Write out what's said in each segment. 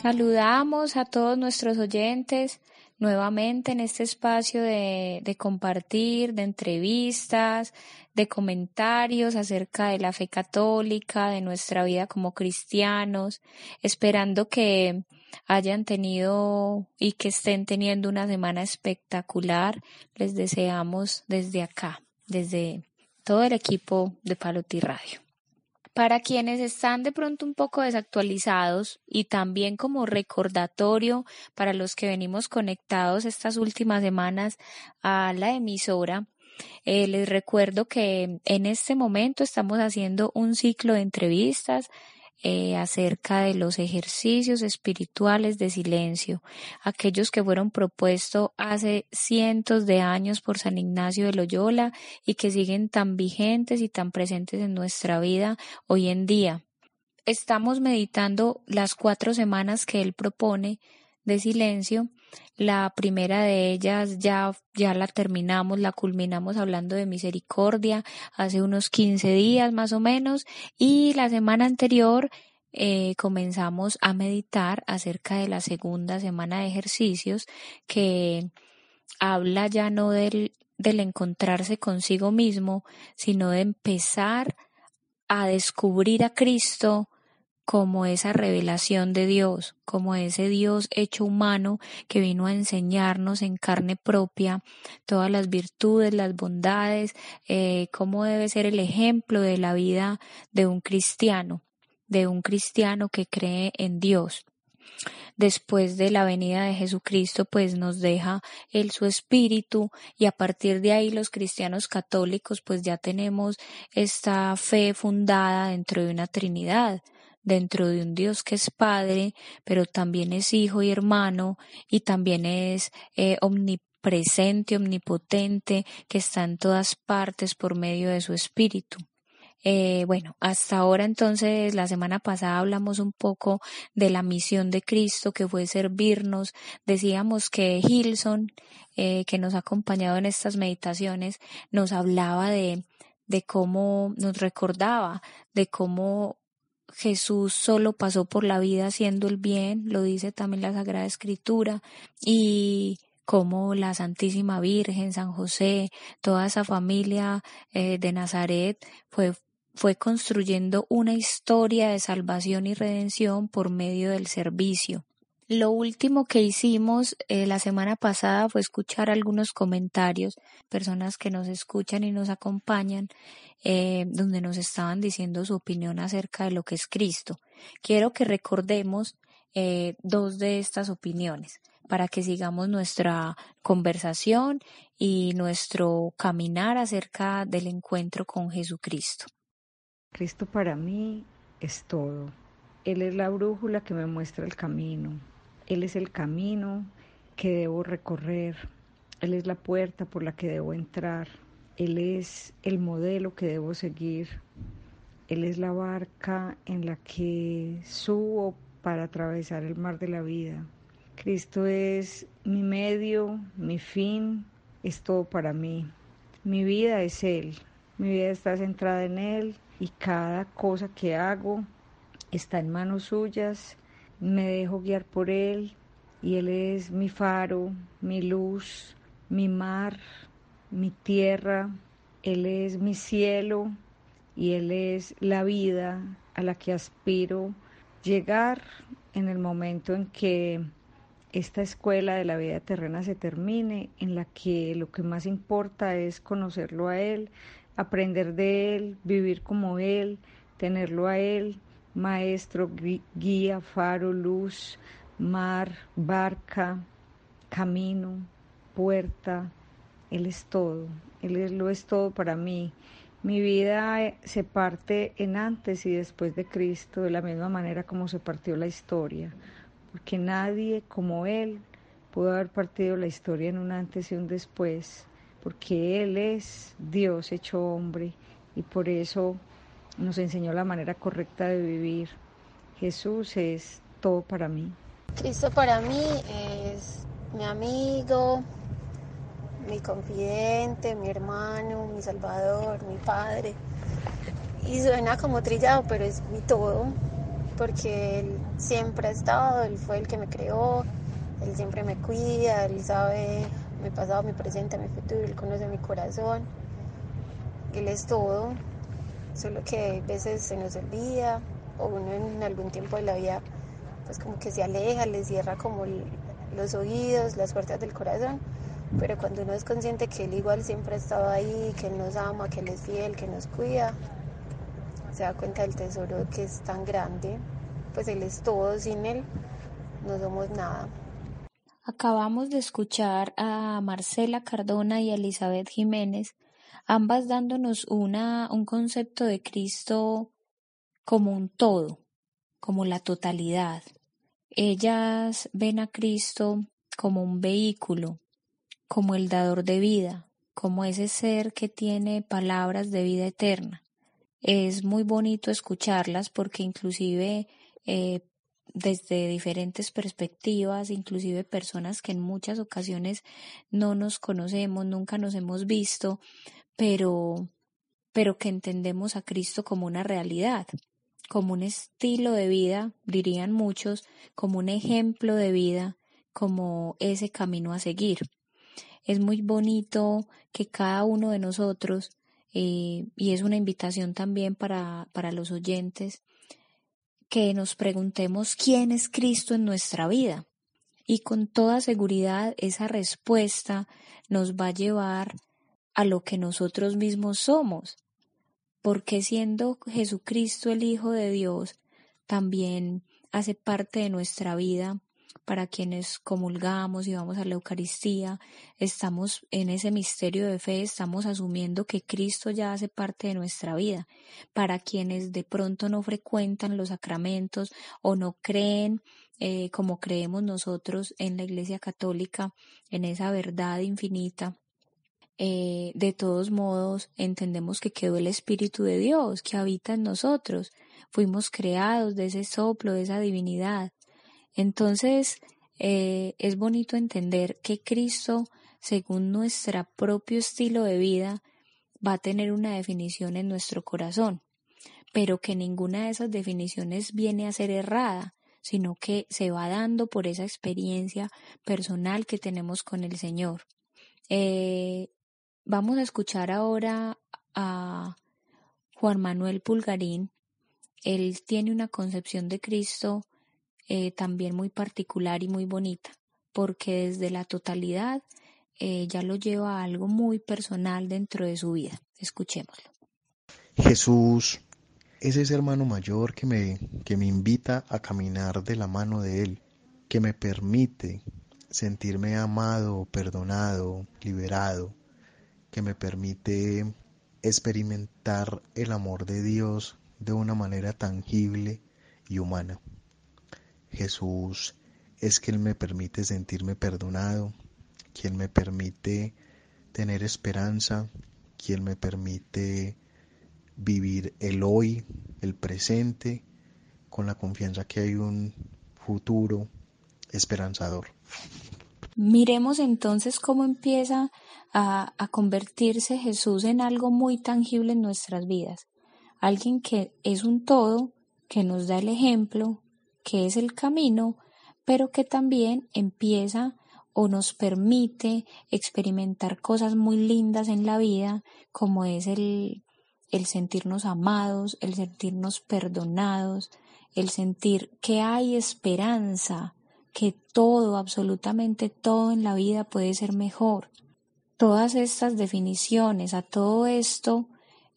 Saludamos a todos nuestros oyentes nuevamente en este espacio de, compartir, de entrevistas, de comentarios acerca de la fe católica, de nuestra vida como cristianos, esperando que hayan tenido y que estén teniendo una semana espectacular. Les deseamos desde acá, desde todo el equipo de Paloti Radio. Para quienes están de pronto un poco desactualizados y también como recordatorio para los que venimos conectados estas últimas semanas a la emisora, eh, les recuerdo que en este momento estamos haciendo un ciclo de entrevistas eh, acerca de los ejercicios espirituales de silencio, aquellos que fueron propuestos hace cientos de años por San Ignacio de Loyola y que siguen tan vigentes y tan presentes en nuestra vida hoy en día. Estamos meditando las cuatro semanas que él propone de silencio. La primera de ellas ya, ya la terminamos, la culminamos hablando de misericordia hace unos 15 días más o menos y la semana anterior eh, comenzamos a meditar acerca de la segunda semana de ejercicios que habla ya no del, del encontrarse consigo mismo, sino de empezar a descubrir a Cristo como esa revelación de Dios, como ese Dios hecho humano que vino a enseñarnos en carne propia todas las virtudes, las bondades, eh, cómo debe ser el ejemplo de la vida de un cristiano, de un cristiano que cree en Dios. Después de la venida de Jesucristo, pues nos deja él su espíritu y a partir de ahí los cristianos católicos pues ya tenemos esta fe fundada dentro de una Trinidad dentro de un Dios que es Padre, pero también es Hijo y hermano, y también es eh, omnipresente, omnipotente, que está en todas partes por medio de su Espíritu. Eh, bueno, hasta ahora entonces, la semana pasada hablamos un poco de la misión de Cristo que fue servirnos. Decíamos que Hilson, eh, que nos ha acompañado en estas meditaciones, nos hablaba de, de cómo nos recordaba, de cómo Jesús solo pasó por la vida haciendo el bien, lo dice también la Sagrada Escritura, y como la Santísima Virgen, San José, toda esa familia eh, de Nazaret fue, fue construyendo una historia de salvación y redención por medio del servicio. Lo último que hicimos eh, la semana pasada fue escuchar algunos comentarios, personas que nos escuchan y nos acompañan, eh, donde nos estaban diciendo su opinión acerca de lo que es Cristo. Quiero que recordemos eh, dos de estas opiniones para que sigamos nuestra conversación y nuestro caminar acerca del encuentro con Jesucristo. Cristo para mí es todo. Él es la brújula que me muestra el camino. Él es el camino que debo recorrer. Él es la puerta por la que debo entrar. Él es el modelo que debo seguir. Él es la barca en la que subo para atravesar el mar de la vida. Cristo es mi medio, mi fin, es todo para mí. Mi vida es Él. Mi vida está centrada en Él y cada cosa que hago está en manos suyas me dejo guiar por Él y Él es mi faro, mi luz, mi mar, mi tierra, Él es mi cielo y Él es la vida a la que aspiro llegar en el momento en que esta escuela de la vida terrena se termine, en la que lo que más importa es conocerlo a Él, aprender de Él, vivir como Él, tenerlo a Él, maestro, guía, faro, luz, mar, barca, camino, puerta. Él es todo, Él lo es todo para mí. Mi vida eh, se parte en antes y después de Cristo, de la misma manera como se partió la historia, porque nadie como Él pudo haber partido la historia en un antes y un después, porque Él es Dios hecho hombre y por eso nos enseñó la manera correcta de vivir. Jesús es todo para mí. Cristo para mí es mi amigo, mi confidente, mi hermano, mi salvador, mi padre. Y suena como trillado, pero es mi todo, porque Él siempre ha estado, Él fue el que me creó, Él siempre me cuida, Él sabe mi pasado, mi presente, mi futuro, Él conoce mi corazón, Él es todo, solo que a veces se nos olvida o uno en algún tiempo de la vida pues como que se aleja, le cierra como los oídos, las puertas del corazón, pero cuando uno es consciente que Él igual siempre ha estado ahí, que Él nos ama, que Él es fiel, que nos cuida, se da cuenta del tesoro que es tan grande, pues Él es todo, sin Él no somos nada. Acabamos de escuchar a Marcela Cardona y a Elizabeth Jiménez, ambas dándonos una, un concepto de Cristo como un todo, como la totalidad. Ellas ven a Cristo como un vehículo, como el dador de vida, como ese ser que tiene palabras de vida eterna. Es muy bonito escucharlas porque inclusive eh, desde diferentes perspectivas, inclusive personas que en muchas ocasiones no nos conocemos, nunca nos hemos visto, pero, pero que entendemos a Cristo como una realidad como un estilo de vida, dirían muchos, como un ejemplo de vida, como ese camino a seguir. Es muy bonito que cada uno de nosotros, eh, y es una invitación también para, para los oyentes, que nos preguntemos quién es Cristo en nuestra vida. Y con toda seguridad esa respuesta nos va a llevar a lo que nosotros mismos somos, porque siendo Jesucristo el Hijo de Dios, también hace parte de nuestra vida para quienes comulgamos y vamos a la Eucaristía, estamos en ese misterio de fe, estamos asumiendo que Cristo ya hace parte de nuestra vida. Para quienes de pronto no frecuentan los sacramentos o no creen eh, como creemos nosotros en la Iglesia Católica, en esa verdad infinita, eh, de todos modos entendemos que quedó el Espíritu de Dios que habita en nosotros. Fuimos creados de ese soplo, de esa divinidad. Entonces, eh, es bonito entender que Cristo, según nuestro propio estilo de vida, va a tener una definición en nuestro corazón, pero que ninguna de esas definiciones viene a ser errada, sino que se va dando por esa experiencia personal que tenemos con el Señor. Eh, Vamos a escuchar ahora a Juan Manuel Pulgarín. Él tiene una concepción de Cristo eh, también muy particular y muy bonita, porque desde la totalidad eh, ya lo lleva a algo muy personal dentro de su vida. Escuchémoslo. Jesús es ese hermano mayor que me, que me invita a caminar de la mano de Él, que me permite sentirme amado, perdonado, liberado, que me permite experimentar el amor de Dios de una manera tangible y humana. Jesús es quien me permite sentirme perdonado, quien me permite tener esperanza, quien me permite vivir el hoy, el presente, con la confianza que hay un futuro esperanzador. Miremos entonces cómo empieza a, convertirse Jesús en algo muy tangible en nuestras vidas. Alguien que es un todo, que nos da el ejemplo, que es el camino, pero que también empieza o nos permite experimentar cosas muy lindas en la vida, como es el, el sentirnos amados, el sentirnos perdonados, el sentir que hay esperanza, que todo, absolutamente todo en la vida puede ser mejor. Todas estas definiciones, a todo esto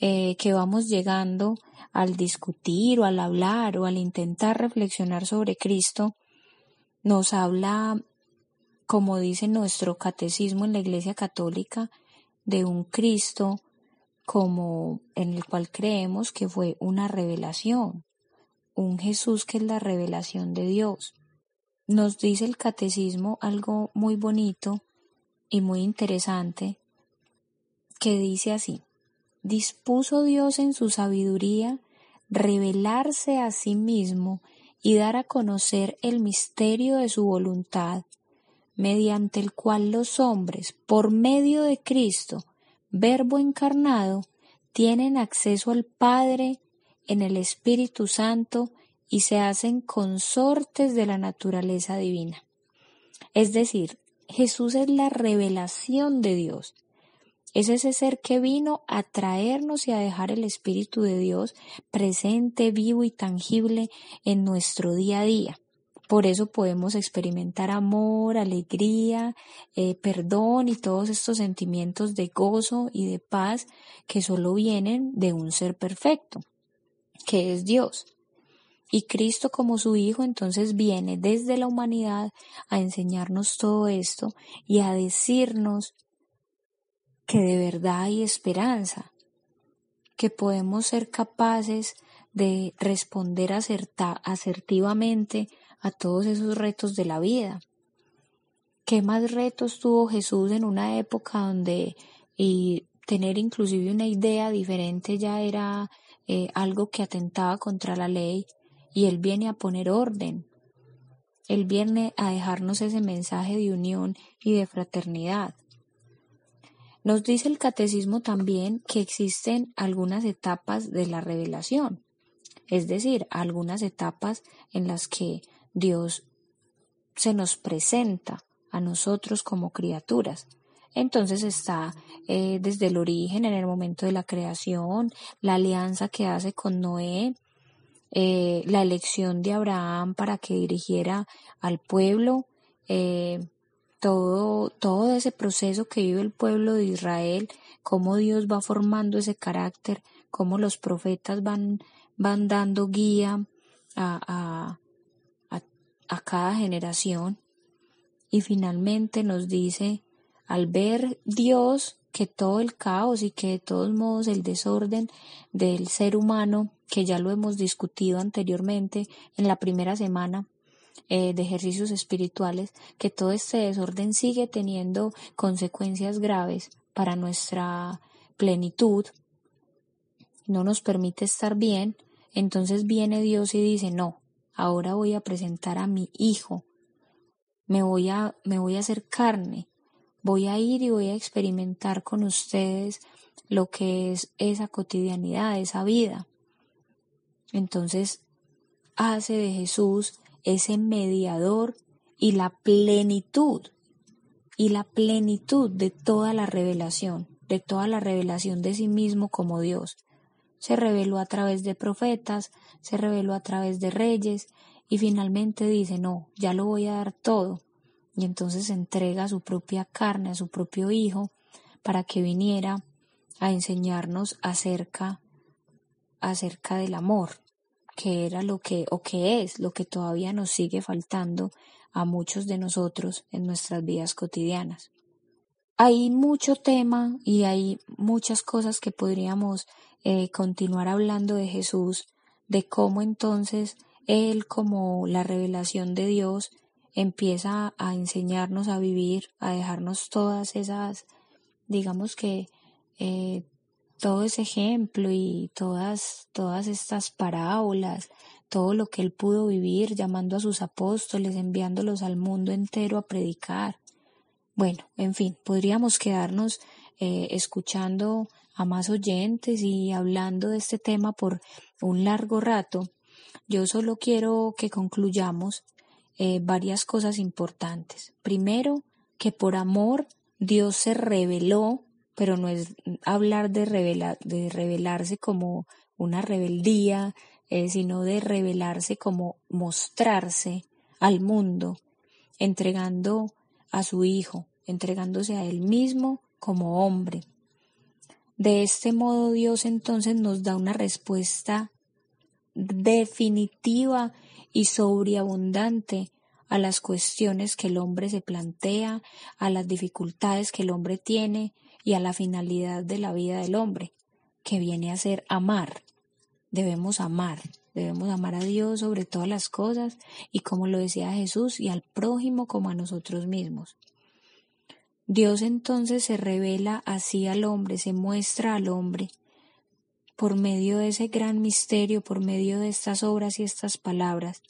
eh, que vamos llegando al discutir o al hablar o al intentar reflexionar sobre Cristo, nos habla, como dice nuestro catecismo en la Iglesia Católica, de un Cristo como en el cual creemos que fue una revelación, un Jesús que es la revelación de Dios nos dice el catecismo algo muy bonito y muy interesante que dice así, dispuso Dios en su sabiduría revelarse a sí mismo y dar a conocer el misterio de su voluntad, mediante el cual los hombres, por medio de Cristo, Verbo encarnado, tienen acceso al Padre en el Espíritu Santo y se hacen consortes de la naturaleza divina. Es decir, Jesús es la revelación de Dios. Es ese ser que vino a traernos y a dejar el Espíritu de Dios presente, vivo y tangible en nuestro día a día. Por eso podemos experimentar amor, alegría, eh, perdón y todos estos sentimientos de gozo y de paz que solo vienen de un ser perfecto, que es Dios. Y Cristo como su Hijo entonces viene desde la humanidad a enseñarnos todo esto y a decirnos que de verdad hay esperanza, que podemos ser capaces de responder asertivamente a todos esos retos de la vida. ¿Qué más retos tuvo Jesús en una época donde y tener inclusive una idea diferente ya era eh, algo que atentaba contra la ley y Él viene a poner orden? Él viene a dejarnos ese mensaje de unión y de fraternidad. Nos dice el catecismo también que existen algunas etapas de la revelación, es decir, algunas etapas en las que Dios se nos presenta a nosotros como criaturas. Entonces está eh, desde el origen, en el momento de la creación, la alianza que hace con Noé, eh, la elección de Abraham para que dirigiera al pueblo, eh, todo, todo ese proceso que vive el pueblo de Israel, cómo Dios va formando ese carácter, cómo los profetas van, van dando guía a, a cada generación. Y finalmente nos dice, al ver Dios que todo el caos y que de todos modos el desorden del ser humano, que ya lo hemos discutido anteriormente en la primera semana eh, de ejercicios espirituales, que todo este desorden sigue teniendo consecuencias graves para nuestra plenitud, no nos permite estar bien, entonces viene Dios y dice, no, ahora voy a presentar a mi hijo, me voy a, me voy a hacer carne, voy a ir y voy a experimentar con ustedes lo que es esa cotidianidad, esa vida. Entonces hace de Jesús ese mediador y la plenitud, y la plenitud de toda la revelación, de toda la revelación de sí mismo como Dios se reveló a través de profetas, se reveló a través de reyes y finalmente dice, no, ya lo voy a dar todo. Y entonces entrega su propia carne, a su propio hijo, para que viniera a enseñarnos acerca, acerca del amor, que era lo que, o que es lo que todavía nos sigue faltando a muchos de nosotros en nuestras vidas cotidianas. Hay mucho tema y hay muchas cosas que podríamos eh, continuar hablando de Jesús, de cómo entonces Él como la revelación de Dios empieza a enseñarnos a vivir, a dejarnos todas esas, digamos que eh, todo ese ejemplo y todas, todas estas parábolas, todo lo que él pudo vivir llamando a sus apóstoles, enviándolos al mundo entero a predicar. Bueno, en fin, podríamos quedarnos eh, escuchando a más oyentes y hablando de este tema por un largo rato, yo solo quiero que concluyamos eh, varias cosas importantes. Primero, que por amor Dios se reveló, pero no es hablar de, de revelarse como una rebeldía, eh, sino de revelarse como mostrarse al mundo, entregando a su Hijo, entregándose a Él mismo como hombre. De este modo Dios entonces nos da una respuesta definitiva y sobreabundante a las cuestiones que el hombre se plantea, a las dificultades que el hombre tiene y a la finalidad de la vida del hombre, que viene a ser amar. Debemos amar, debemos amar a Dios sobre todas las cosas y como lo decía Jesús y al prójimo como a nosotros mismos. Dios entonces se revela así al hombre, se muestra al hombre por medio de ese gran misterio, por medio de estas obras y estas palabras,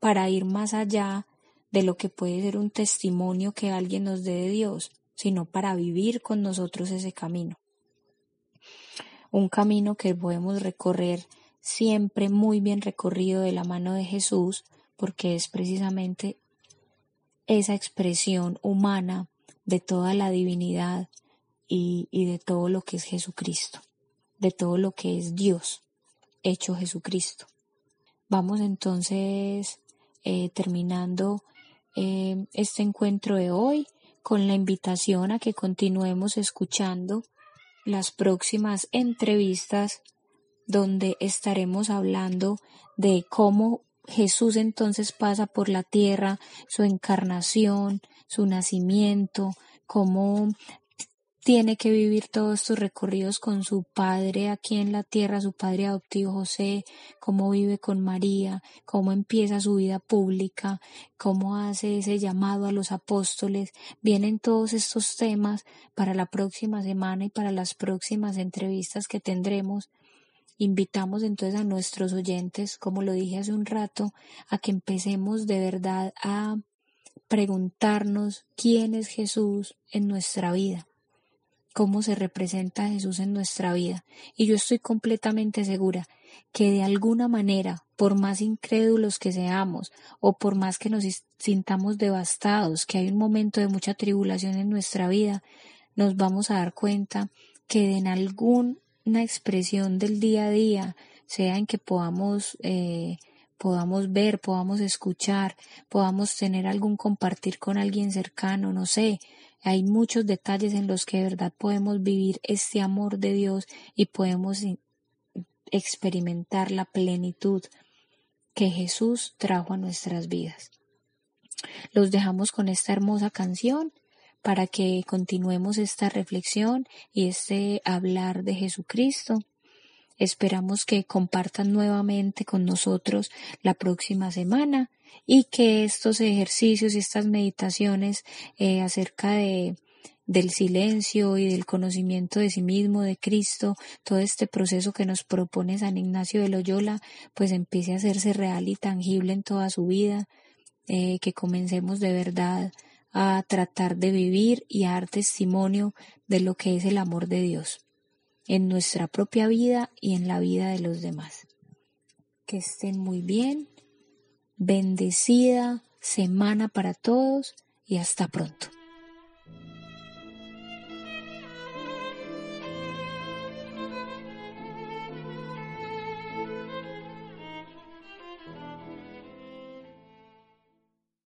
para ir más allá de lo que puede ser un testimonio que alguien nos dé de Dios, sino para vivir con nosotros ese camino. Un camino que podemos recorrer siempre muy bien recorrido de la mano de Jesús, porque es precisamente esa expresión humana de toda la divinidad y, de todo lo que es Jesucristo, de todo lo que es Dios, hecho Jesucristo. Vamos entonces eh, terminando eh, este encuentro de hoy con la invitación a que continuemos escuchando las próximas entrevistas donde estaremos hablando de cómo Jesús entonces pasa por la tierra, su encarnación, su nacimiento, cómo tiene que vivir todos estos recorridos con su padre aquí en la tierra, su padre adoptivo José, cómo vive con María, cómo empieza su vida pública, cómo hace ese llamado a los apóstoles. Vienen todos estos temas para la próxima semana y para las próximas entrevistas que tendremos. Invitamos entonces a nuestros oyentes, como lo dije hace un rato, a que empecemos de verdad a preguntarnos quién es Jesús en nuestra vida cómo se representa Jesús en nuestra vida. Y yo estoy completamente segura que de alguna manera, por más incrédulos que seamos o por más que nos sintamos devastados, que hay un momento de mucha tribulación en nuestra vida, nos vamos a dar cuenta que en alguna expresión del día a día, sea en que podamos eh, podamos ver, podamos escuchar, podamos tener algún compartir con alguien cercano, no sé, hay muchos detalles en los que de verdad podemos vivir este amor de Dios y podemos experimentar la plenitud que Jesús trajo a nuestras vidas. Los dejamos con esta hermosa canción para que continuemos esta reflexión y este hablar de Jesucristo. Esperamos que compartan nuevamente con nosotros la próxima semana y que estos ejercicios y estas meditaciones eh, acerca de del silencio y del conocimiento de sí mismo, de Cristo, todo este proceso que nos propone San Ignacio de Loyola, pues empiece a hacerse real y tangible en toda su vida, eh, que comencemos de verdad a tratar de vivir y a dar testimonio de lo que es el amor de Dios en nuestra propia vida y en la vida de los demás. Que estén muy bien Bendecida semana para todos y hasta pronto.